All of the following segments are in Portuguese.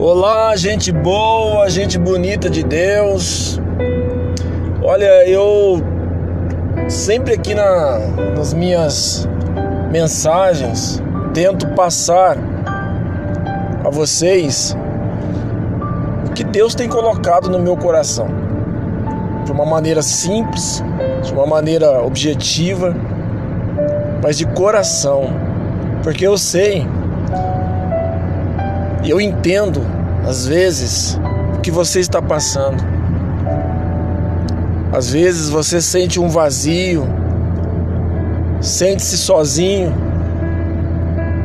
Olá, gente boa, gente bonita de Deus. Olha, eu sempre aqui na, nas minhas mensagens tento passar a vocês o que Deus tem colocado no meu coração. De uma maneira simples, de uma maneira objetiva, mas de coração. Porque eu sei e eu entendo, às vezes, o que você está passando. Às vezes você sente um vazio, sente-se sozinho,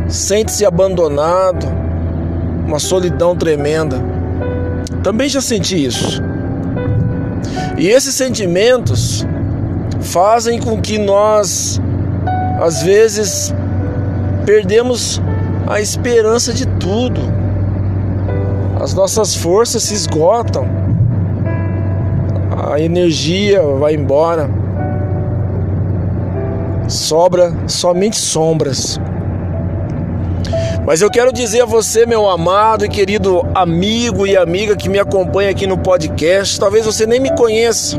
sente-se abandonado, uma solidão tremenda. Também já senti isso. E esses sentimentos fazem com que nós, às vezes, perdemos a esperança de tudo as nossas forças se esgotam, a energia vai embora, sobra somente sombras. Mas eu quero dizer a você, meu amado e querido amigo e amiga que me acompanha aqui no podcast, talvez você nem me conheça,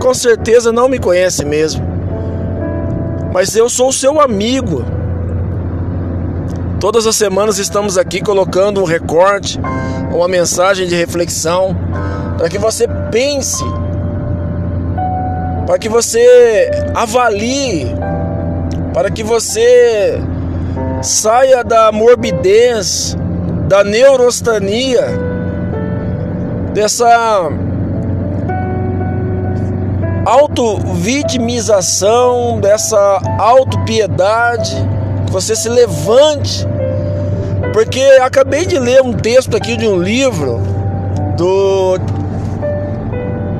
com certeza não me conhece mesmo, mas eu sou seu amigo Todas as semanas estamos aqui colocando um recorte, uma mensagem de reflexão, para que você pense, para que você avalie, para que você saia da morbidez, da neurostania, dessa auto-vitimização, dessa auto-piedade que você se levante, porque acabei de ler um texto aqui de um livro do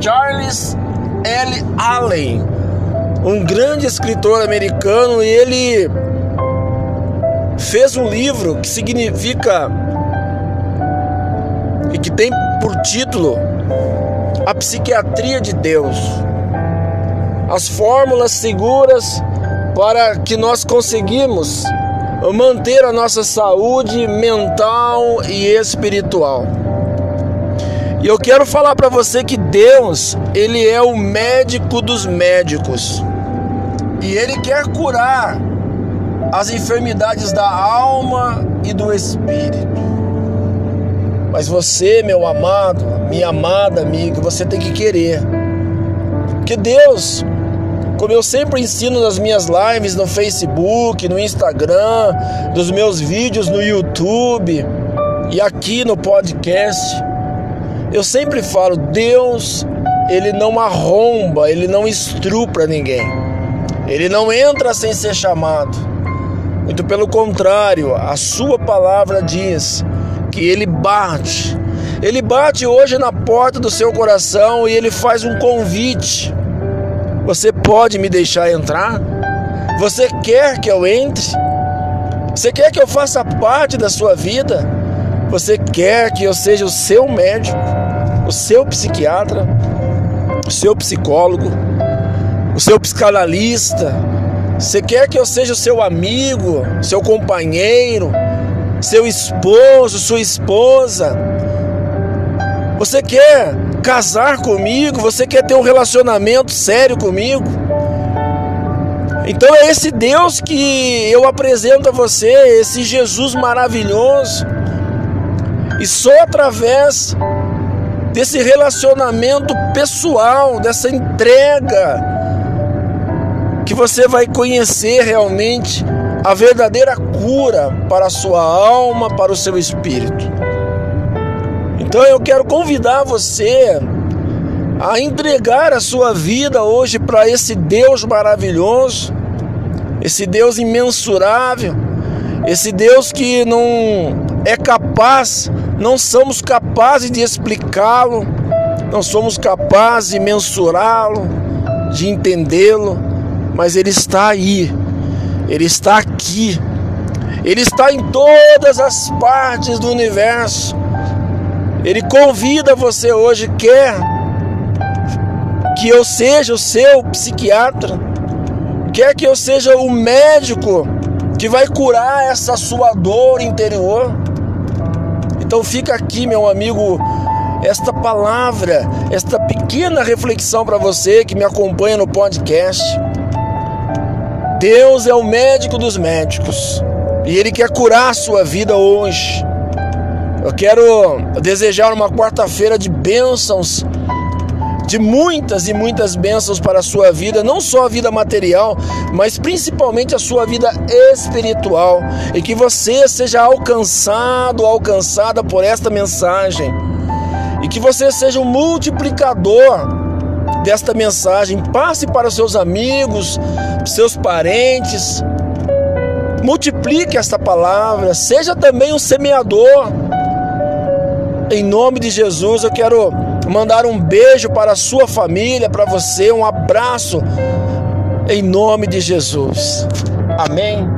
Charles L. Allen, um grande escritor americano, e ele fez um livro que significa e que tem por título A Psiquiatria de Deus. As fórmulas seguras para que nós conseguimos manter a nossa saúde mental e espiritual. E eu quero falar para você que Deus, ele é o médico dos médicos. E ele quer curar as enfermidades da alma e do espírito. Mas você, meu amado, minha amada amiga, você tem que querer. Que Deus como eu sempre ensino nas minhas lives no Facebook, no Instagram, nos meus vídeos no YouTube e aqui no podcast, eu sempre falo: Deus, ele não arromba, ele não estrupra ninguém, ele não entra sem ser chamado. Muito pelo contrário, a sua palavra diz que ele bate. Ele bate hoje na porta do seu coração e ele faz um convite. Você pode me deixar entrar? Você quer que eu entre? Você quer que eu faça parte da sua vida? Você quer que eu seja o seu médico, o seu psiquiatra, o seu psicólogo, o seu psicanalista? Você quer que eu seja o seu amigo, seu companheiro, seu esposo, sua esposa? Você quer casar comigo, você quer ter um relacionamento sério comigo. Então é esse Deus que eu apresento a você, esse Jesus maravilhoso. E só através desse relacionamento pessoal, dessa entrega, que você vai conhecer realmente a verdadeira cura para a sua alma, para o seu espírito. Então eu quero convidar você a entregar a sua vida hoje para esse Deus maravilhoso, esse Deus imensurável, esse Deus que não é capaz, não somos capazes de explicá-lo, não somos capazes de mensurá-lo, de entendê-lo, mas Ele está aí, Ele está aqui, Ele está em todas as partes do universo. Ele convida você hoje, quer que eu seja o seu psiquiatra, quer que eu seja o médico que vai curar essa sua dor interior. Então fica aqui, meu amigo, esta palavra, esta pequena reflexão para você que me acompanha no podcast. Deus é o médico dos médicos e Ele quer curar a sua vida hoje. Eu quero desejar uma quarta-feira de bênçãos, de muitas e muitas bênçãos para a sua vida, não só a vida material, mas principalmente a sua vida espiritual, e que você seja alcançado, alcançada por esta mensagem, e que você seja um multiplicador desta mensagem, passe para seus amigos, seus parentes, multiplique esta palavra, seja também um semeador em nome de Jesus, eu quero mandar um beijo para a sua família, para você, um abraço em nome de Jesus. Amém.